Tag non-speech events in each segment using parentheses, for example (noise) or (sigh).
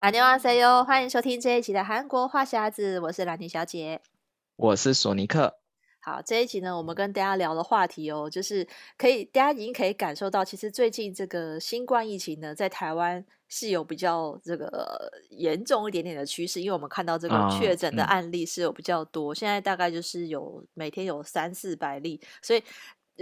蓝尼旺 C 哟，欢迎收听这一期的韩国话匣子，我是蓝妮小姐，我是索尼克。好，这一集呢，我们跟大家聊的话题哦，就是可以大家已经可以感受到，其实最近这个新冠疫情呢，在台湾是有比较这个严重一点点的趋势，因为我们看到这个确诊的案例是有比较多，现在大概就是有每天有三四百例，所以。”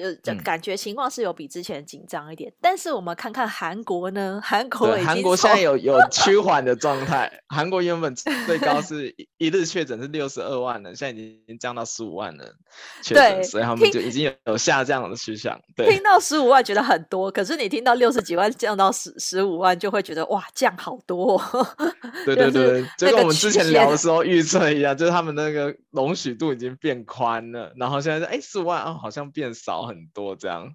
呃，感觉情况是有比之前紧张一点，嗯、但是我们看看韩国呢？韩国韩国现在有有 (laughs) 趋缓的状态。韩国原本最 (laughs) 高是一日确诊是六十二万人，现在已经降到十五万人确诊，所以他们就已经有有下降的趋向。对，听到十五万觉得很多，可是你听到六十几万降到十十五万，就会觉得哇，降好多、哦。对对对，就跟我们之前聊的时候预测一样，就是他们那个容许度已经变宽了，然后现在哎十五万啊，好像变少。很多这样，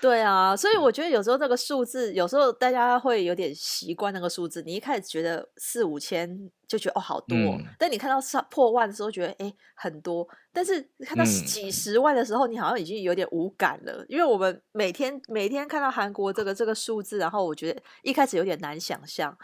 对啊，所以我觉得有时候这个数字，有时候大家会有点习惯那个数字。你一开始觉得四五千就觉得哦好多，嗯、但你看到上破万的时候，觉得哎很多。但是看到几十万的时候，嗯、你好像已经有点无感了，因为我们每天每天看到韩国这个这个数字，然后我觉得一开始有点难想象，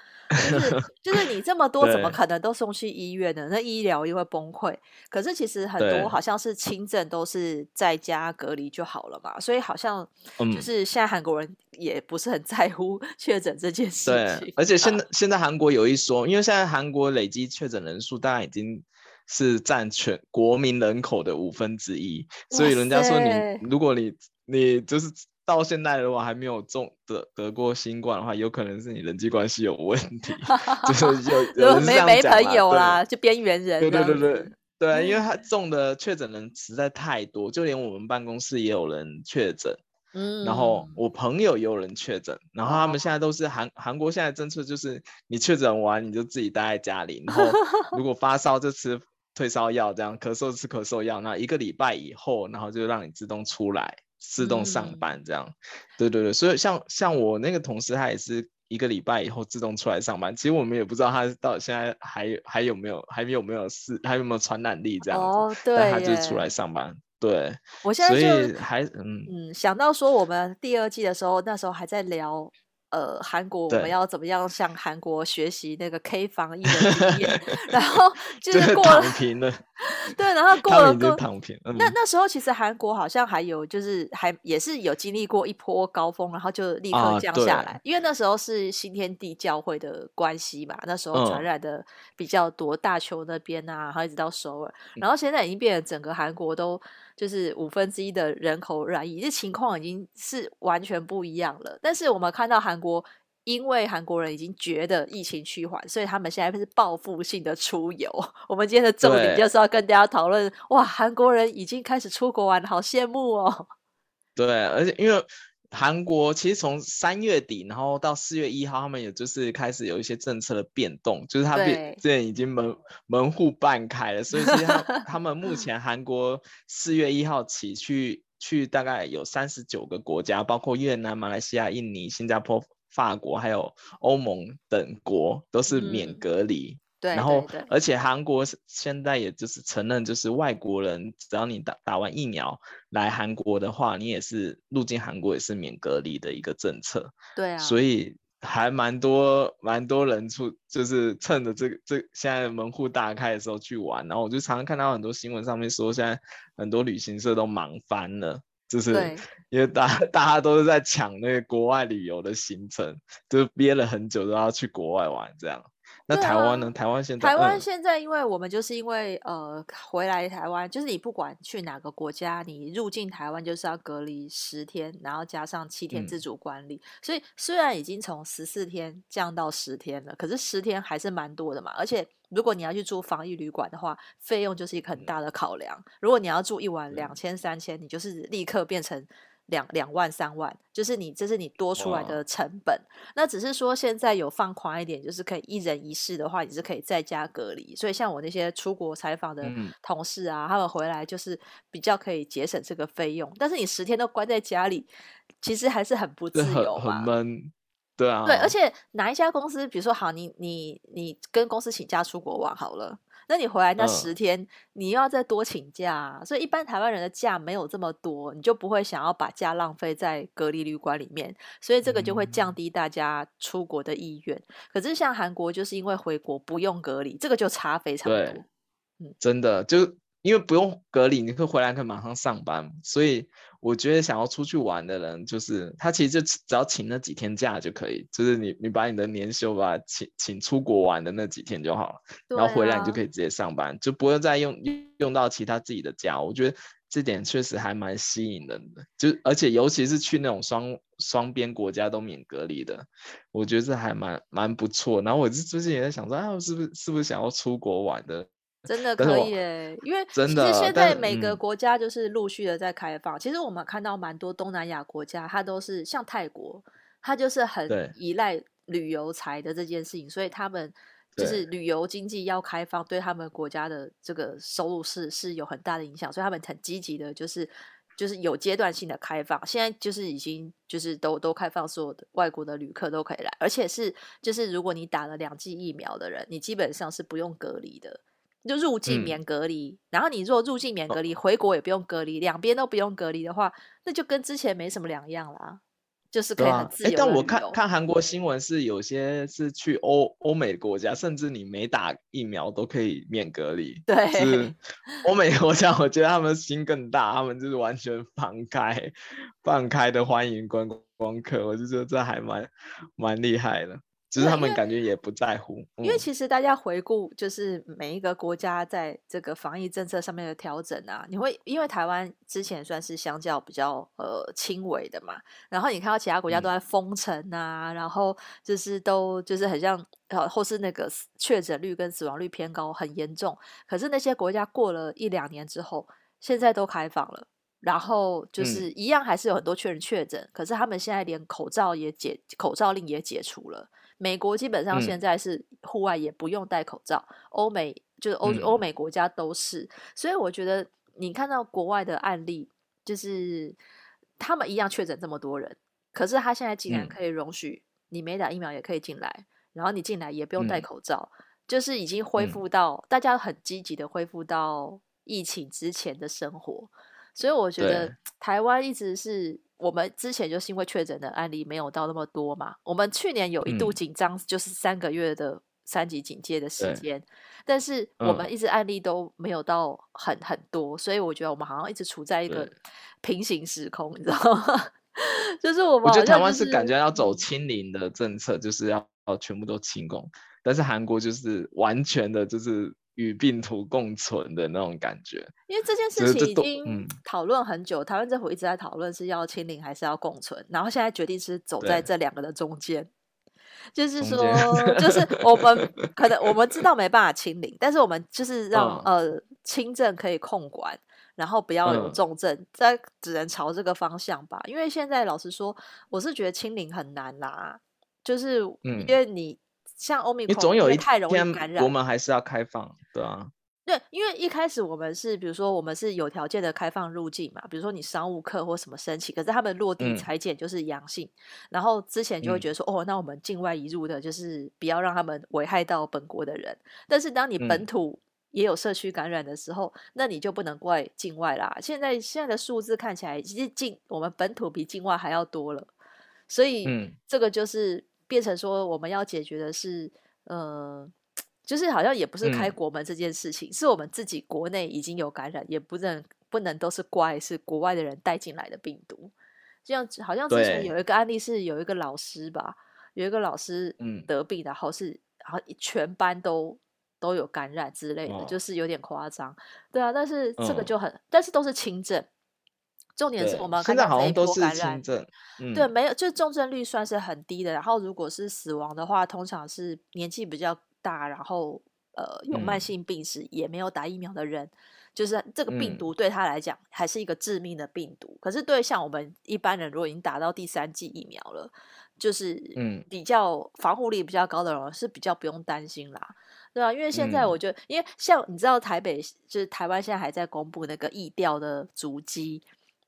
就是 (laughs) 就是你这么多，怎么可能都送去医院呢？那医疗又会崩溃。可是其实很多好像是轻症都是在家隔离就好了嘛，所以好像就是现在韩国人也不是很 (laughs) 在乎确诊这件事情。对，而且现在、啊、现在韩国有一说，因为现在韩国累积确诊人数大概已经。是占全国民人口的五分之一，所以人家说你，如果你你就是到现在如果还没有中得得过新冠的话，有可能是你人际关系有问题，(laughs) 就是有有人没没朋友啦，就边缘人。对对对对对，嗯、因为他中的确诊人实在太多，就连我们办公室也有人确诊，嗯，然后我朋友也有人确诊，然后他们现在都是韩韩国现在政策就是你确诊完你就自己待在家里，然后 (laughs) 如果发烧就吃。退烧药这样，咳嗽吃咳嗽药，那一个礼拜以后，然后就让你自动出来，自动上班这样。嗯、对对对，所以像像我那个同事，他也是一个礼拜以后自动出来上班。其实我们也不知道他到现在还还有没有还有没有事，还有没有传染力这样子。哦，对。但他就出来上班。对。我现在就还嗯嗯想到说，我们第二季的时候，那时候还在聊。呃，韩国我们要怎么样向韩国学习那个 K 防疫的经验？(laughs) 然后 (laughs) 就是过了，躺平了对，然后 (laughs) 过了过躺平。那那时候其实韩国好像还有就是还也是有经历过一波高峰，然后就立刻降下来，啊、因为那时候是新天地教会的关系嘛，那时候传染的比较多，大邱那边啊，然后一直到首尔，然后现在已经变得整个韩国都。就是五分之一的人口染疫，这情况已经是完全不一样了。但是我们看到韩国，因为韩国人已经觉得疫情趋缓，所以他们现在是报复性的出游。(laughs) 我们今天的重点就是要跟大家讨论：哇，韩国人已经开始出国玩，好羡慕哦。对，而且因为。韩国其实从三月底，然后到四月一号，他们也就是开始有一些政策的变动，就是他们现在已经门门户半开了，所以其实他 (laughs) 他们目前韩国四月一号起去去大概有三十九个国家，包括越南、马来西亚、印尼、新加坡、法国，还有欧盟等国都是免隔离。嗯对，然后，而且韩国现在也就是承认，就是外国人只要你打打完疫苗来韩国的话，你也是入境韩国也是免隔离的一个政策。对啊，所以还蛮多蛮多人出，就是趁着这个这现在门户大开的时候去玩。然后我就常常看到很多新闻上面说，现在很多旅行社都忙翻了，就是因为大大家都是在抢那个国外旅游的行程，就是憋了很久都要去国外玩这样。那台湾呢？啊、台湾现在，台湾现在，因为我们就是因为、嗯、呃，回来台湾，就是你不管去哪个国家，你入境台湾就是要隔离十天，然后加上七天自主管理。嗯、所以虽然已经从十四天降到十天了，可是十天还是蛮多的嘛。而且如果你要去住防疫旅馆的话，费用就是一个很大的考量。嗯、如果你要住一晚两千三千，你就是立刻变成。两两万三万，就是你这是你多出来的成本。那只是说现在有放宽一点，就是可以一人一室的话，你是可以在家隔离。所以像我那些出国采访的同事啊，嗯、他们回来就是比较可以节省这个费用。但是你十天都关在家里，其实还是很不自由嘛。很闷，对啊。对，而且哪一家公司，比如说好，你你你跟公司请假出国玩好了。那你回来那十天，嗯、你又要再多请假，啊，所以一般台湾人的假没有这么多，你就不会想要把假浪费在隔离旅馆里面，所以这个就会降低大家出国的意愿。嗯、可是像韩国，就是因为回国不用隔离，这个就差非常多。对，嗯，真的就。因为不用隔离，你可以回来可以马上上班，所以我觉得想要出去玩的人，就是他其实就只要请那几天假就可以，就是你你把你的年休吧请请出国玩的那几天就好了，啊、然后回来你就可以直接上班，就不用再用用到其他自己的假。我觉得这点确实还蛮吸引人的，就而且尤其是去那种双双边国家都免隔离的，我觉得这还蛮蛮不错。然后我就最近也在想说，啊，我是不是是不是想要出国玩的？真的可以诶，因为其实现在每个国家就是陆续的在开放。其实我们看到蛮多东南亚国家，它都是像泰国，它就是很依赖旅游财的这件事情，所以他们就是旅游经济要开放，对他们国家的这个收入是是有很大的影响，所以他们很积极的，就是就是有阶段性的开放。现在就是已经就是都都开放，所有的外国的旅客都可以来，而且是就是如果你打了两剂疫苗的人，你基本上是不用隔离的。就入境免隔离，嗯、然后你如果入境免隔离，哦、回国也不用隔离，两边都不用隔离的话，那就跟之前没什么两样啦，就是可以很自由。但我看看韩国新闻是有些是去欧欧美国家，甚至你没打疫苗都可以免隔离。对，是 (laughs) 欧美国家，我觉得他们心更大，他们就是完全放开、放开的欢迎观光客，我就觉得这还蛮蛮厉害的。只是他们感觉也不在乎，因为，其实大家回顾，就是每一个国家在这个防疫政策上面的调整啊，你会因为台湾之前算是相较比较呃轻微的嘛，然后你看到其他国家都在封城啊，嗯、然后就是都就是很像呃或是那个确诊率跟死亡率偏高，很严重。可是那些国家过了一两年之后，现在都开放了，然后就是一样还是有很多确诊确诊，嗯、可是他们现在连口罩也解口罩令也解除了。美国基本上现在是户外也不用戴口罩，嗯、欧美就是欧欧美国家都是，所以我觉得你看到国外的案例，就是他们一样确诊这么多人，可是他现在竟然可以容许你没打疫苗也可以进来，嗯、然后你进来也不用戴口罩，嗯、就是已经恢复到、嗯、大家很积极的恢复到疫情之前的生活，所以我觉得台湾一直是。我们之前就是因为确诊的案例没有到那么多嘛，我们去年有一度紧张，就是三个月的三级警戒的时间，嗯、但是我们一直案例都没有到很很多，所以我觉得我们好像一直处在一个平行时空，你知道吗？(laughs) 就是我们、就是、我觉得台湾是感觉要走清零的政策，就是要要全部都清空，但是韩国就是完全的就是。与病毒共存的那种感觉，因为这件事情已经讨论很久，台湾政府一直在讨论是要清零还是要共存，然后现在决定是走在这两个的中间，就是说，就是我们可能我们知道没办法清零，但是我们就是让、嗯、呃轻症可以控管，然后不要有重症，这、嗯、只能朝这个方向吧。因为现在老实说，我是觉得清零很难啦，就是因为你。像欧米，你总有一天我们还是要开放，对啊，对，因为一开始我们是，比如说我们是有条件的开放入境嘛，比如说你商务客或什么申请，可是他们落地裁剪就是阳性，嗯、然后之前就会觉得说，嗯、哦，那我们境外移入的，就是不要让他们危害到本国的人。但是当你本土也有社区感染的时候，嗯、那你就不能怪境外啦。现在现在的数字看起来，其实境我们本土比境外还要多了，所以这个就是。变成说我们要解决的是，呃，就是好像也不是开国门这件事情，嗯、是我们自己国内已经有感染，也不能不能都是怪是国外的人带进来的病毒。这样好像之前有一个案例是有一个老师吧，有一个老师得病，然后是然后全班都都有感染之类的，哦、就是有点夸张。对啊，但是这个就很，嗯、但是都是轻症。重点是我们看到这一波感染，嗯、对，没有，就重症率算是很低的。然后如果是死亡的话，通常是年纪比较大，然后呃有慢性病史，也没有打疫苗的人，嗯、就是这个病毒对他来讲还是一个致命的病毒。嗯、可是对像我们一般人，如果已经打到第三剂疫苗了，就是嗯比较防护力比较高的人是比较不用担心啦，对啊，因为现在我觉得，嗯、因为像你知道台北就是台湾现在还在公布那个疫调的足迹。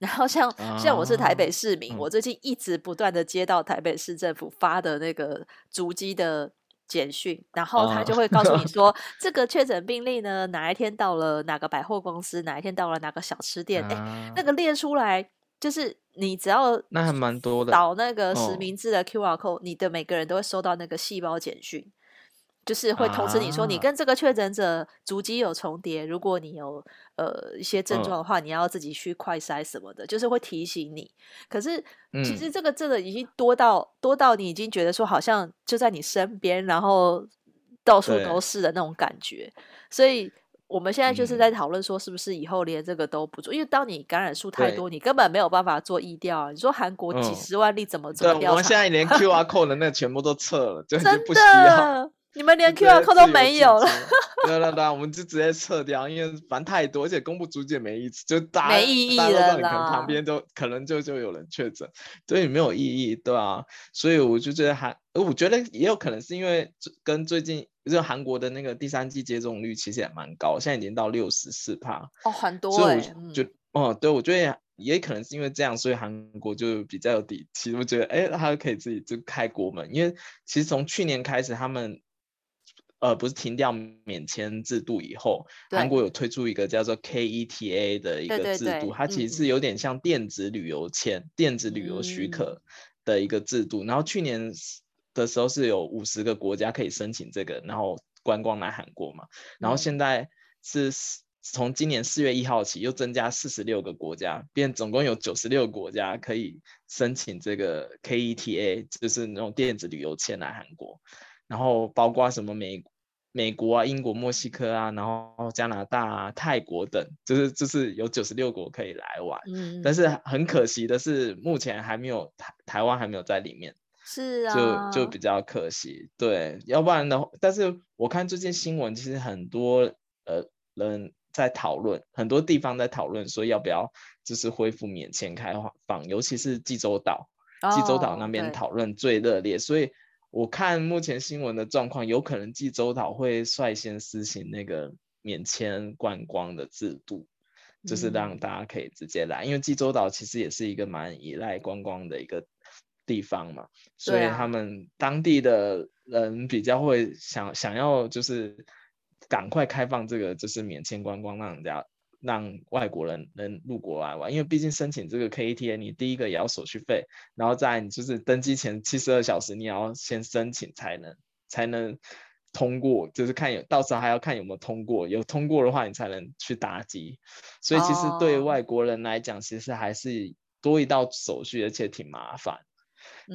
然后像像我是台北市民，啊、我最近一直不断的接到台北市政府发的那个足迹的简讯，然后他就会告诉你 (laughs) 说，哦、这个确诊病例呢，哪一天到了哪个百货公司，哪一天到了哪个小吃店，哎、啊，那个列出来，就是你只要那还蛮多的，扫那个实名制的 QR code，、哦、你的每个人都会收到那个细胞简讯。就是会通知你说，你跟这个确诊者足迹有重叠，如果你有呃一些症状的话，你要自己去快筛什么的，就是会提醒你。可是其实这个真的已经多到多到你已经觉得说，好像就在你身边，然后到处都是的那种感觉。所以我们现在就是在讨论说，是不是以后连这个都不做？因为当你感染数太多，你根本没有办法做疫调啊。你说韩国几十万例怎么做？对，我们现在连 (laughs) QR code 的那全部都撤了，就不需要。你们连 QR code 都没有了，对对对，我们就直接撤掉，因为反正太多，而且公布足迹也没意思，就大没意义了，大家都可能旁边都可能就就有人确诊，所以没有意义，对啊，所以我就觉得还，我觉得也有可能是因为跟最近就韩国的那个第三季接种率其实也蛮高，现在已经到六十四帕，哦，很多所以我，就哦、嗯，对，我觉得也可能是因为这样，所以韩国就比较有底气，我觉得哎，他可以自己就开国门，因为其实从去年开始他们。呃，不是停掉免签制度以后，韩国有推出一个叫做 KETA 的一个制度，对对对，它其实是有点像电子旅游签、嗯、电子旅游许可的一个制度。然后去年的时候是有五十个国家可以申请这个，然后观光来韩国嘛。然后现在是从今年四月一号起又增加四十六个国家，变总共有九十六个国家可以申请这个 KETA，就是那种电子旅游签来韩国。然后包括什么美美国啊、英国、墨西哥啊，然后加拿大啊、泰国等，就是就是有九十六国可以来玩。嗯，但是很可惜的是，目前还没有台台湾还没有在里面。是啊，就就比较可惜。对，要不然的话，但是我看最近新闻，其实很多呃人在讨论，很多地方在讨论说要不要就是恢复免签开放，尤其是济州岛，济州岛那边讨论最热烈，所以。我看目前新闻的状况，有可能济州岛会率先实行那个免签观光的制度，就是让大家可以直接来，嗯、因为济州岛其实也是一个蛮依赖观光的一个地方嘛，所以他们当地的人比较会想想要就是赶快开放这个就是免签观光，让人家。让外国人能入国来玩，因为毕竟申请这个 KETA，你第一个也要手续费，然后在你就是登机前七十二小时你也要先申请才能才能通过，就是看有到时候还要看有没有通过，有通过的话你才能去搭机，所以其实对外国人来讲，其实还是多一道手续，而且挺麻烦。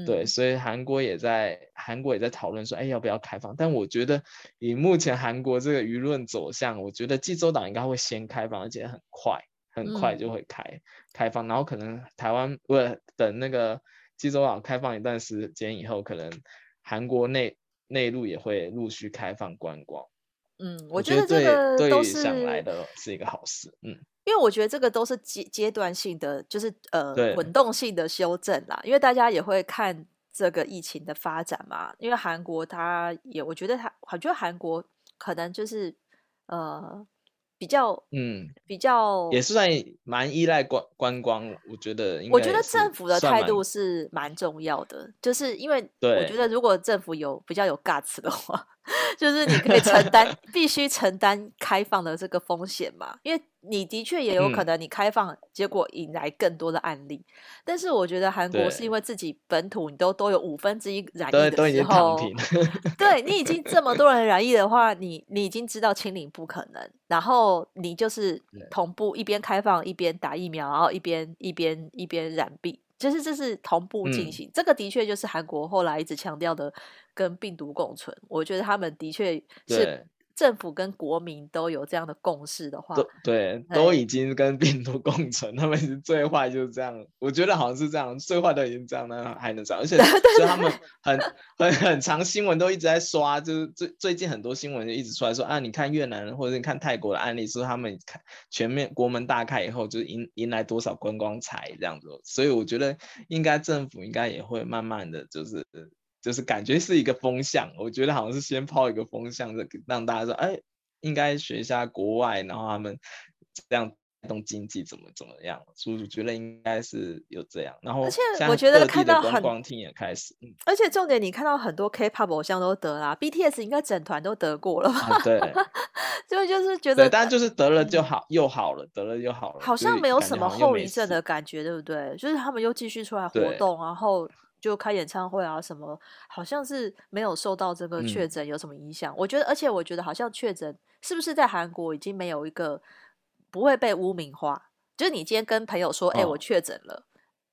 对，所以韩国也在韩国也在讨论说，哎，要不要开放？但我觉得以目前韩国这个舆论走向，我觉得济州岛应该会先开放，而且很快，很快就会开、嗯、开放。然后可能台湾不是等那个济州岛开放一段时间以后，可能韩国内内陆也会陆续开放观光。嗯，我觉得这个对对想来的是一个好事。嗯。因为我觉得这个都是阶阶段性的，就是呃滚动性的修正啦。因为大家也会看这个疫情的发展嘛。因为韩国它也，我觉得它，我觉得韩国可能就是呃比较嗯比较也是算蛮依赖观观光。我觉得，我觉得政府的态度是蛮重要的，就是因为我觉得如果政府有比较有 guts 的话。就是你可以承担，必须承担开放的这个风险嘛，因为你的确也有可能你开放，结果引来更多的案例。嗯、但是我觉得韩国是因为自己本土你都都有五分之一染疫的时候，都已经躺平。对，你已经这么多人染疫的话，你你已经知道清零不可能，然后你就是同步一边开放一边打疫苗，然后一边一边一边染病。就是这是同步进行，嗯，这个的确就是韩国后来一直强调的，跟病毒共存。我觉得他们的确是。政府跟国民都有这样的共识的话，对，都已经跟病毒共存，他们是最坏就是这样。我觉得好像是这样，最坏都已经这样，了还能这样？而且所以他们很很很长新闻都一直在刷，就是最最近很多新闻就一直出来说啊，你看越南或者你看泰国的案例，说他们全面国门大开以后，就是迎迎来多少观光财这样子。所以我觉得应该政府应该也会慢慢的就是。就是感觉是一个风向，我觉得好像是先抛一个风向，让大家说，哎，应该学一下国外，然后他们这样带动经济怎么怎么样，所以我觉得应该是有这样。然后，而且我觉得看到很光厅也开始，而且重点你看到很多 K-pop 偶像都得啦，BTS 应该整团都得过了吧？啊、对，(laughs) 就就是觉得，但就是得了就好，又好了，得了又好了，好像没有什么后遗症的感觉，对不对？就是他们又继续出来活动，然后就开演唱会啊什么，好像是没有受到这个确诊有什么影响。嗯、我觉得，而且我觉得好像确诊是不是在韩国已经没有一个。不会被污名化，就是你今天跟朋友说，哎、哦欸，我确诊了，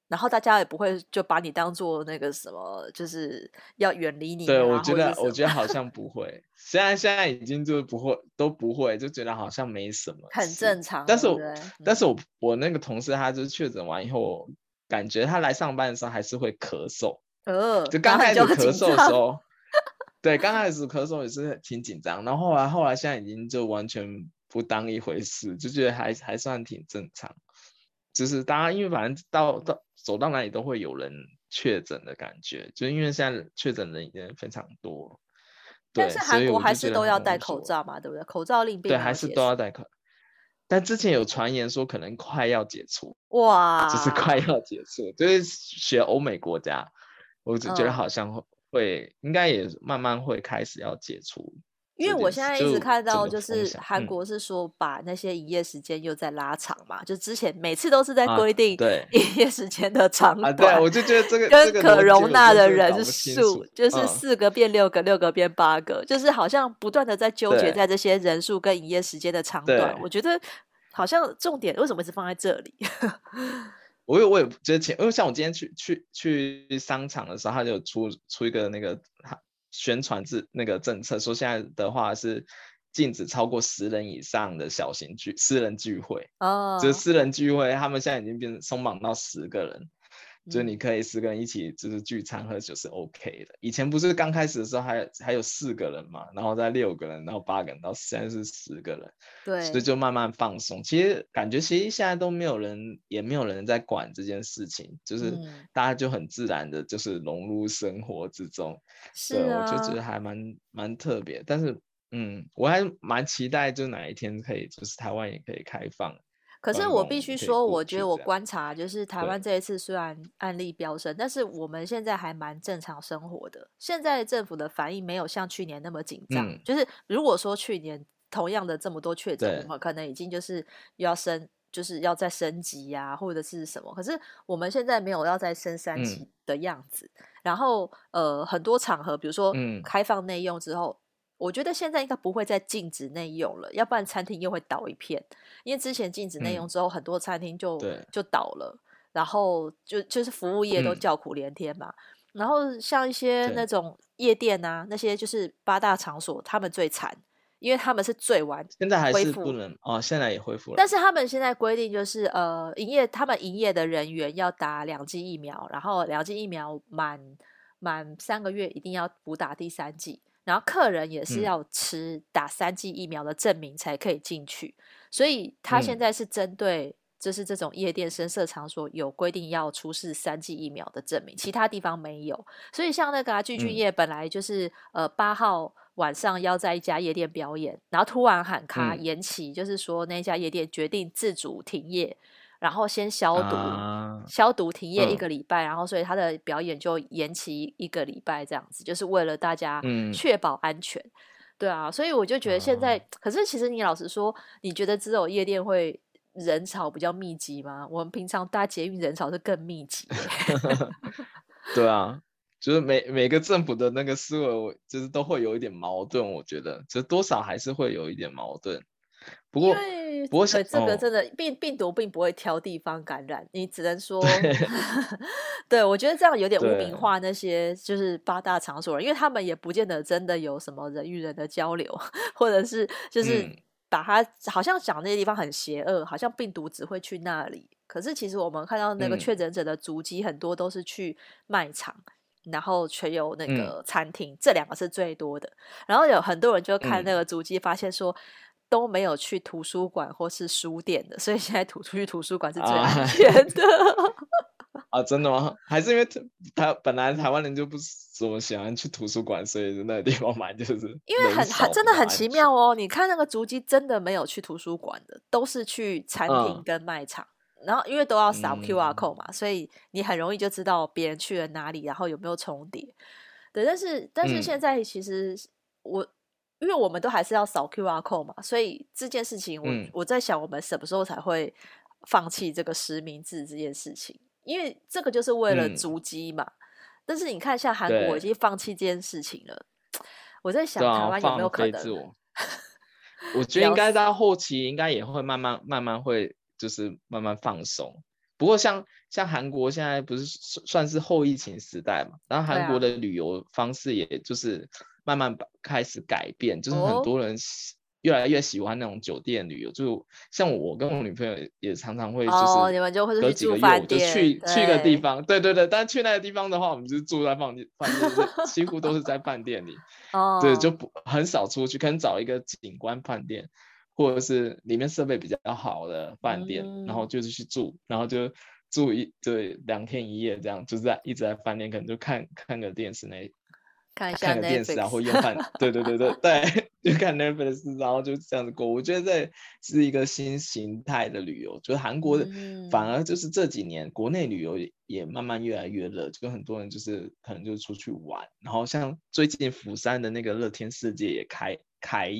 然后大家也不会就把你当做那个什么，就是要远离你、啊。对，我觉得，我觉得好像不会。现在现在已经就不会，都不会，就觉得好像没什么，很正常。但是我，但是我，我那个同事，他就是确诊完以后，感觉他来上班的时候还是会咳嗽。呃，就刚开始咳嗽的时候，对，刚开始咳嗽也是挺紧张，然后后来后来现在已经就完全。不当一回事，就觉得还还算挺正常。就是大家因为反正到到走到哪里都会有人确诊的感觉，就因为现在确诊人已经非常多。但是韩国还是都要戴口罩嘛，对不对？口罩令对，还是都要戴口罩。但之前有传言说可能快要解除，哇，就是快要解除，就是学欧美国家，我只觉得好像会、应该也慢慢会开始要解除。因为我现在一直看到，就是韩国是说把那些营业时间又在拉长嘛，就之前每次都是在规定营业时间的长短，对，我就觉得这个跟可容纳的人数就是四个变六个，六个变八个，就是好像不断的在纠结在这些人数跟营业时间的长短。我觉得好像重点为什么是放在这里？(laughs) 我也我也觉得前，因为像我今天去去去商场的时候，他就出出一个那个宣传制那个政策说，现在的话是禁止超过十人以上的小型聚私人聚会哦，就是私人聚会，他们现在已经变成松绑到十个人。就你可以十个人一起就是聚餐喝酒是 OK 的。以前不是刚开始的时候还有还有四个人嘛，然后再六个人，然后八个人，到现在是十个人。对，所以就慢慢放松。其实感觉其实现在都没有人，也没有人在管这件事情，就是大家就很自然的，就是融入生活之中。是啊，我就觉得还蛮蛮特别。但是嗯，我还蛮期待，就哪一天可以，就是台湾也可以开放。可是我必须说，我觉得我观察就是台湾这一次虽然案例飙升，但是我们现在还蛮正常生活的。现在政府的反应没有像去年那么紧张。嗯、就是如果说去年同样的这么多确诊，我们可能已经就是要升，就是要再升级呀、啊，或者是什么。可是我们现在没有要再升三级的样子。嗯、然后呃，很多场合，比如说开放内用之后。我觉得现在应该不会再禁止内用了，要不然餐厅又会倒一片。因为之前禁止内用之后，嗯、很多餐厅就就倒了，然后就就是服务业都叫苦连天嘛。嗯、然后像一些那种夜店啊，那些就是八大场所，他们最惨，因为他们是最晚。现在还是不能哦，现在也恢复了。但是他们现在规定就是呃，营业他们营业的人员要打两剂疫苗，然后两剂疫苗满满三个月一定要补打第三剂。然后客人也是要吃打三剂疫苗的证明才可以进去，嗯、所以他现在是针对就是这种夜店、声色场所有规定要出示三剂疫苗的证明，其他地方没有。所以像那个具俊曄本来就是、嗯、呃八号晚上要在一家夜店表演，然后突然喊卡延期，嗯、就是说那家夜店决定自主停业。然后先消毒，啊、消毒停业一个礼拜，嗯、然后所以他的表演就延期一个礼拜，这样子就是为了大家确保安全。嗯、对啊，所以我就觉得现在，啊、可是其实你老实说，你觉得只有夜店会人潮比较密集吗？我们平常搭捷运人潮是更密集。(laughs) (laughs) 对啊，就是每每个政府的那个思维，就是都会有一点矛盾。我觉得，就多少还是会有一点矛盾。不过，不过，这个真的病病毒并不会挑地方感染，你只能说，(laughs) 对，对我觉得这样有点污名化那些就是八大场所，因为他们也不见得真的有什么人与人的交流，或者是就是把它好像讲那些地方很邪恶，好像病毒只会去那里。可是其实我们看到那个确诊者的足迹很多都是去卖场，然后全有那个餐厅，这两个是最多的。然后有很多人就看那个足迹，发现说。都没有去图书馆或是书店的，所以现在吐出去图书馆是最安全的。(laughs) 啊，真的吗？还是因为他本来台湾人就不怎么喜欢去图书馆，所以那个地方买就是因为很很真的很奇妙哦。你看那个足迹真的没有去图书馆的，都是去餐厅跟卖场，嗯、然后因为都要扫 QR code 嘛，嗯、所以你很容易就知道别人去了哪里，然后有没有重叠。对，但是但是现在其实我、嗯、因为我们都还是要扫 QR code 嘛，所以这件事情我、嗯、我在想，我们什么时候才会放弃这个实名制这件事情？因为这个就是为了足迹嘛，嗯、但是你看，像韩国已经放弃这件事情了。我在想，台湾有没有可能？我，(laughs) 我觉得应该到后期应该也会慢慢慢慢会就是慢慢放松。不过像像韩国现在不是算是后疫情时代嘛，然后韩国的旅游方式也就是慢慢开始改变，啊、就是很多人。越来越喜欢那种酒店旅游，就像我跟我女朋友也常常会，就是你们就会隔几个月我就去去个地方，对对对，但去那个地方的话，我们就住在饭店，饭店几乎都是在饭店里，(laughs) 哦，对，就不很少出去，可能找一个景观饭店，或者是里面设备比较好的饭店，嗯、然后就是去住，然后就住一对两天一夜这样，就是在一直在饭店，可能就看看个电视那。看一下电视，然后用饭，(laughs) 对对对对对，就看 Netflix，然后就这样子过。我觉得这是一个新形态的旅游，就是韩国的，嗯、反而就是这几年国内旅游也慢慢越来越热，就很多人就是可能就出去玩。然后像最近釜山的那个乐天世界也开开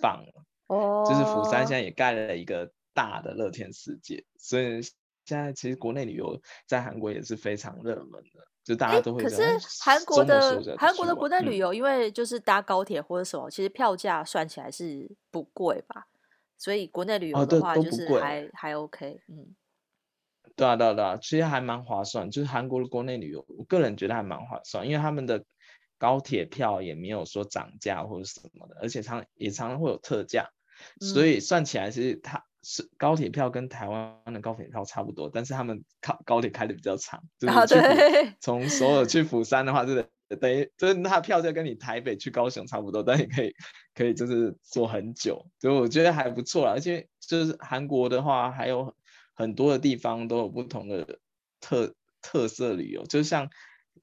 放了，哦，就是釜山现在也盖了一个大的乐天世界，所以现在其实国内旅游在韩国也是非常热门的。就大家都会。可是韩国的韩国的国内旅游，因为就是搭高铁或者什么，嗯、其实票价算起来是不贵吧？所以国内旅游的话，就是还、哦、还 OK。嗯，对啊，对啊，对啊，其实还蛮划算。就是韩国的国内旅游，我个人觉得还蛮划算，因为他们的高铁票也没有说涨价或者什么的，而且常也常常会有特价，所以算起来其实它。是高铁票跟台湾的高铁票差不多，但是他们高高铁开的比较长，就是从首尔去釜山的话，就是等于就是它的票价跟你台北去高雄差不多，但你可以可以就是坐很久，所以我觉得还不错啦。而且就是韩国的话，还有很多的地方都有不同的特特色旅游，就像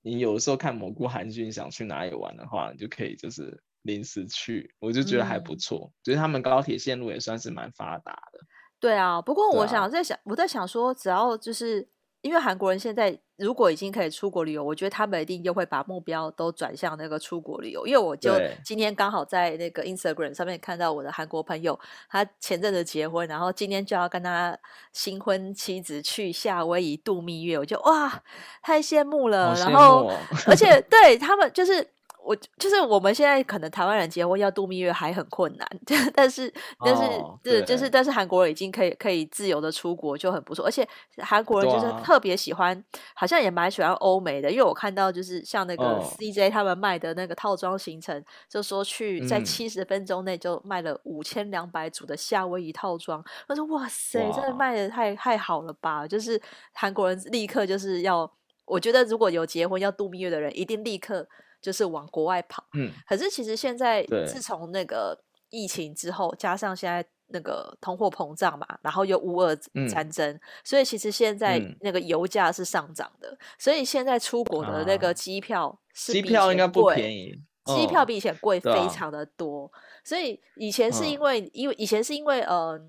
你有的时候看蘑菇韩剧，想去哪里玩的话，你就可以就是。临时去，我就觉得还不错，就是、嗯、他们高铁线路也算是蛮发达的。对啊，不过我想在想，啊、我在想说，只要就是因为韩国人现在如果已经可以出国旅游，我觉得他们一定又会把目标都转向那个出国旅游。因为我就今天刚好在那个 Instagram 上面看到我的韩国朋友，他前阵子结婚，然后今天就要跟他新婚妻子去夏威夷度蜜月，我就哇，太羡慕了。慕哦、然后而且 (laughs) 对他们就是。我就是我们现在可能台湾人结婚要度蜜月还很困难，(laughs) 但是但是对，就是。但是韩国人已经可以可以自由的出国就很不错，而且韩国人就是特别喜欢，好像也蛮喜欢欧美的，因为我看到就是像那个 CJ 他们卖的那个套装行程，就说去在七十分钟内就卖了五千两百组的夏威夷套装，他说哇塞，真的卖的太太好了吧，就是韩国人立刻就是要，我觉得如果有结婚要度蜜月的人，一定立刻。就是往国外跑，嗯，可是其实现在自从那个疫情之后，加上现在那个通货膨胀嘛，然后又乌俄战争，嗯、所以其实现在那个油价是上涨的，嗯、所以现在出国的那个机票机票应该不便宜，机票比以前贵非常的多，哦、所以以前是因为因为以前是因为呃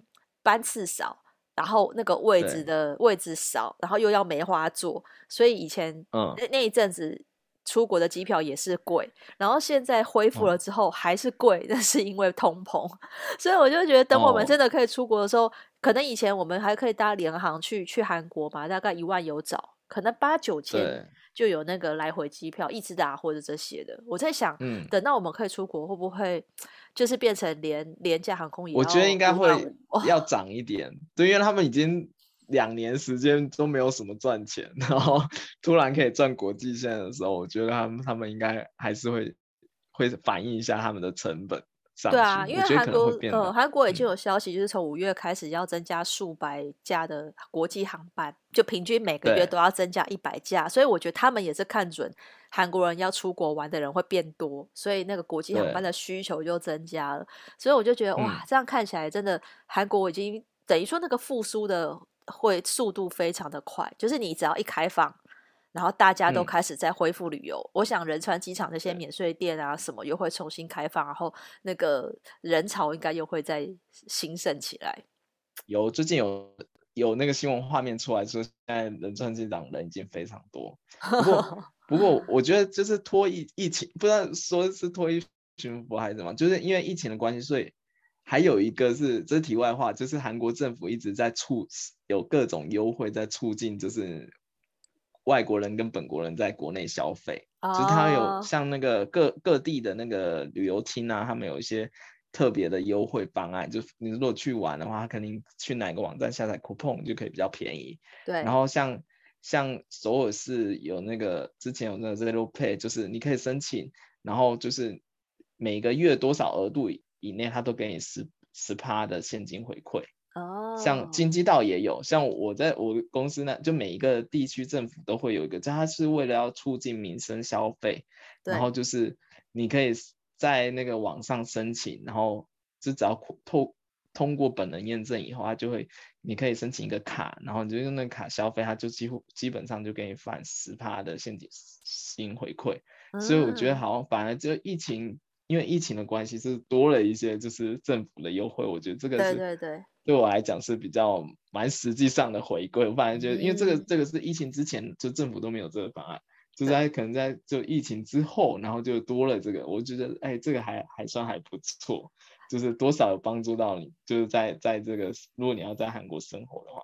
班次少，然后那个位置的位置少，然后又要梅花座，所以以前那那一阵子。出国的机票也是贵，然后现在恢复了之后还是贵，那、哦、是因为通膨，(laughs) 所以我就觉得等我们真的可以出国的时候，哦、可能以前我们还可以搭联航去去韩国嘛，大概一万有找，可能八九千就有那个来回机票，一直打或者这些的。我在想，嗯、等到我们可以出国，会不会就是变成廉廉价航空？我觉得应该会要涨一点，哦、对，因为他们已经。两年时间都没有什么赚钱，(laughs) 然后突然可以赚国际线的时候，我觉得他们他们应该还是会会反映一下他们的成本上。对啊，因为韩国呃韩国已经有消息，就是从五月开始要增加数百架的国际航班，就平均每个月都要增加一百架，所以我觉得他们也是看准韩国人要出国玩的人会变多，所以那个国际航班的需求就增加了。所以我就觉得哇，这样看起来真的韩国已经等于说那个复苏的。会速度非常的快，就是你只要一开放，然后大家都开始在恢复旅游。嗯、我想仁川机场那些免税店啊，什么又会重新开放，然后那个人潮应该又会再兴盛起来。有最近有有那个新闻画面出来说，现在仁川机场人已经非常多。(laughs) 不过不过，我觉得就是拖疫疫情，不知道说是拖疫情还是怎么，就是因为疫情的关系，所以。还有一个是，这是题外话，就是韩国政府一直在促有各种优惠，在促进就是外国人跟本国人在国内消费。Oh. 就是他有像那个各各地的那个旅游厅啊，他们有一些特别的优惠方案。就你如果去玩的话，他肯定去哪个网站下载 coupon 就可以比较便宜。对。然后像像首尔市有那个之前有那个 Zero Pay，就是你可以申请，然后就是每个月多少额度。以内他都给你十十趴的现金回馈哦，oh. 像京畿道也有，像我在我公司那，就每一个地区政府都会有一个，它是为了要促进民生消费，然后就是你可以在那个网上申请，然后就只要通通过本人验证以后，它就会你可以申请一个卡，然后你就用那个卡消费，它就几乎基本上就给你返十趴的现金回馈，oh. 所以我觉得好像反而就疫情。因为疫情的关系，是多了一些就是政府的优惠，我觉得这个是对对对，对我来讲是比较蛮实际上的回归。我反正觉得，因为这个这个是疫情之前就政府都没有这个方案，就在可能在就疫情之后，然后就多了这个，我觉得哎，这个还还算还不错，就是多少有帮助到你，就是在在这个如果你要在韩国生活的话。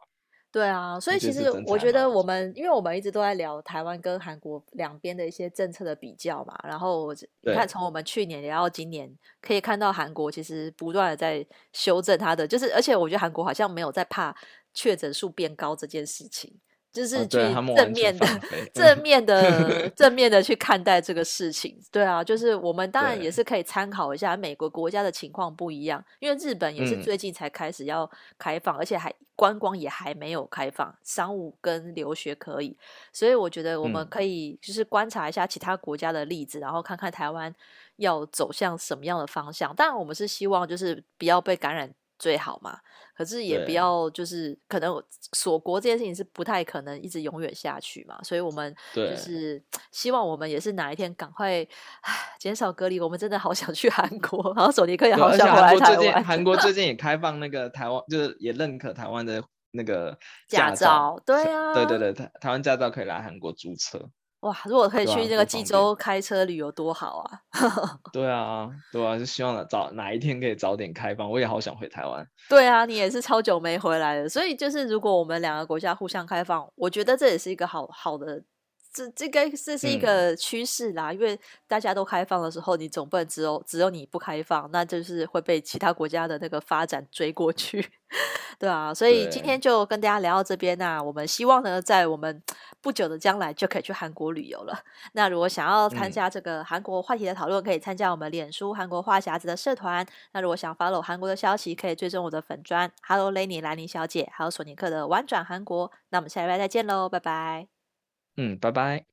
对啊，所以其实我觉得我们，因为我们一直都在聊台湾跟韩国两边的一些政策的比较嘛，然后你看从我们去年聊到今年，可以看到韩国其实不断的在修正它的，就是而且我觉得韩国好像没有在怕确诊数变高这件事情。就是去正 (laughs) 面的、正面的、正面的去看待这个事情，对啊，就是我们当然也是可以参考一下美国国家的情况不一样，因为日本也是最近才开始要开放，而且还观光也还没有开放，商务跟留学可以，所以我觉得我们可以就是观察一下其他国家的例子，然后看看台湾要走向什么样的方向。当然，我们是希望就是不要被感染。最好嘛，可是也不要就是可能锁国这件事情是不太可能一直永远下去嘛，所以我们就是希望我们也是哪一天赶快减少隔离。我们真的好想去韩国，(laughs) 然后索尼克也好想回来台湾。韩国最近也 (laughs) 开放那个台湾，就是也认可台湾的那个驾照，对啊，对对对，台台湾驾照可以来韩国注册。哇，如果可以去那个济州开车旅游多好啊！(laughs) 对啊，对啊，就希望早哪一天可以早点开放。我也好想回台湾。对啊，你也是超久没回来了，所以就是如果我们两个国家互相开放，我觉得这也是一个好好的。这这个这是一个趋势啦，嗯，因为大家都开放的时候，你总不能只有只有你不开放，那就是会被其他国家的那个发展追过去，(laughs) 对啊。所以今天就跟大家聊到这边啊，我们希望呢，在我们不久的将来就可以去韩国旅游了。那如果想要参加这个韩国话题的讨论，可以参加我们脸书韩国话匣子的社团。那如果想 follow 韩国的消息，可以追踪我的粉专 Hello Lenny 兰妮小姐，还有索尼克的玩转韩国。那我们下礼拜再见喽，拜拜。嗯，拜拜。